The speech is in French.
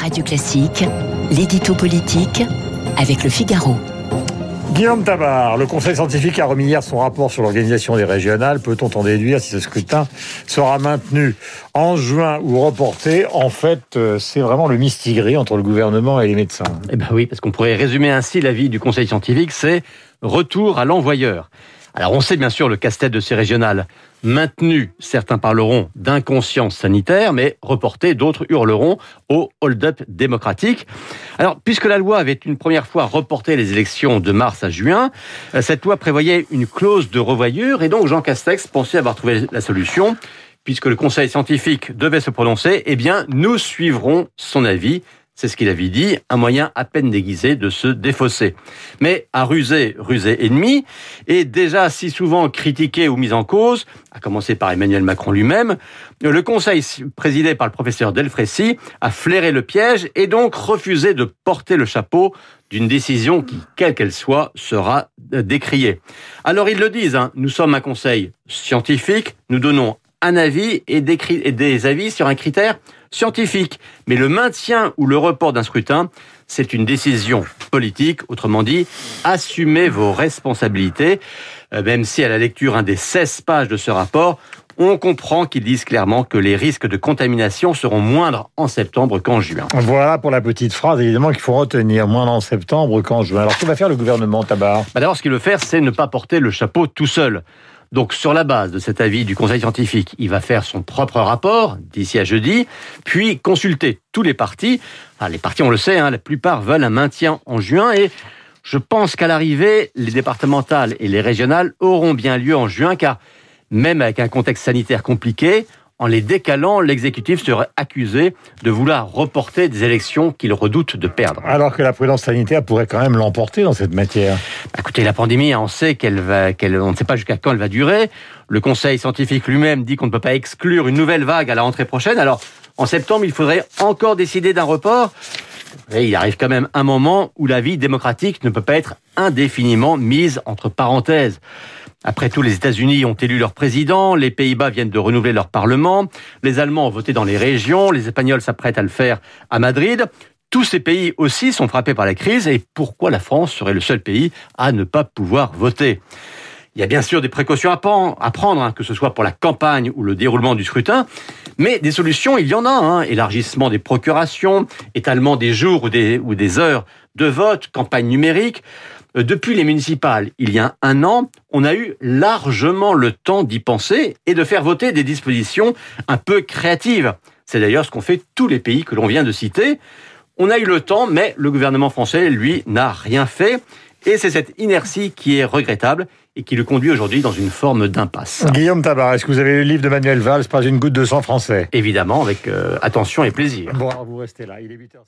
Radio Classique, l'édito politique avec le Figaro. Guillaume Tabar, le Conseil scientifique a remis hier son rapport sur l'organisation des régionales. Peut-on en déduire si ce scrutin sera maintenu en juin ou reporté? En fait, euh, c'est vraiment le mistigris entre le gouvernement et les médecins. Eh ben oui, parce qu'on pourrait résumer ainsi l'avis du Conseil scientifique, c'est retour à l'envoyeur. Alors on sait bien sûr le casse-tête de ces régionales. Maintenu, certains parleront d'inconscience sanitaire, mais reporté, d'autres hurleront au hold-up démocratique. Alors, puisque la loi avait une première fois reporté les élections de mars à juin, euh, cette loi prévoyait une clause de revoyure, et donc Jean Castex pensait avoir trouvé la solution. Puisque le Conseil scientifique devait se prononcer, eh bien, nous suivrons son avis c'est ce qu'il avait dit, un moyen à peine déguisé de se défausser. Mais à ruser, ruser ennemi, et déjà si souvent critiqué ou mis en cause, à commencer par Emmanuel Macron lui-même, le conseil présidé par le professeur Delfrécy a flairé le piège et donc refusé de porter le chapeau d'une décision qui, quelle qu'elle soit, sera décriée. Alors ils le disent, hein, nous sommes un conseil scientifique, nous donnons un avis et des avis sur un critère scientifique. Mais le maintien ou le report d'un scrutin, c'est une décision politique. Autrement dit, assumez vos responsabilités. Euh, même si à la lecture un des 16 pages de ce rapport, on comprend qu'ils disent clairement que les risques de contamination seront moindres en septembre qu'en juin. Voilà pour la petite phrase, évidemment, qu'il faut retenir, moindre en septembre qu'en juin. Alors, que va faire le gouvernement, Tabar? Bah D'abord, ce qu'il veut faire, c'est ne pas porter le chapeau tout seul. Donc sur la base de cet avis du Conseil scientifique, il va faire son propre rapport d'ici à jeudi, puis consulter tous les partis. les partis, on le sait, hein, la plupart veulent un maintien en juin et je pense qu'à l'arrivée, les départementales et les régionales auront bien lieu en juin car même avec un contexte sanitaire compliqué, en les décalant, l'exécutif serait accusé de vouloir reporter des élections qu'il redoute de perdre. Alors que la prudence sanitaire pourrait quand même l'emporter dans cette matière. Écoutez, la pandémie, on sait qu'elle va, qu'elle, on ne sait pas jusqu'à quand elle va durer. Le Conseil scientifique lui-même dit qu'on ne peut pas exclure une nouvelle vague à la rentrée prochaine. Alors, en septembre, il faudrait encore décider d'un report. Et il arrive quand même un moment où la vie démocratique ne peut pas être indéfiniment mise entre parenthèses. Après tout, les États-Unis ont élu leur président, les Pays-Bas viennent de renouveler leur parlement, les Allemands ont voté dans les régions, les Espagnols s'apprêtent à le faire à Madrid. Tous ces pays aussi sont frappés par la crise et pourquoi la France serait le seul pays à ne pas pouvoir voter? Il y a bien sûr des précautions à prendre, hein, que ce soit pour la campagne ou le déroulement du scrutin, mais des solutions, il y en a. Hein. Élargissement des procurations, étalement des jours ou des, ou des heures de vote, campagne numérique. Euh, depuis les municipales, il y a un an, on a eu largement le temps d'y penser et de faire voter des dispositions un peu créatives. C'est d'ailleurs ce qu'ont fait tous les pays que l'on vient de citer. On a eu le temps, mais le gouvernement français, lui, n'a rien fait. Et c'est cette inertie qui est regrettable et qui le conduit aujourd'hui dans une forme d'impasse. Guillaume Tabar, est-ce que vous avez lu le livre de Manuel Valls, Pas une goutte de sang français? Évidemment, avec euh, attention et plaisir. Bon, vous restez là, il est 8h.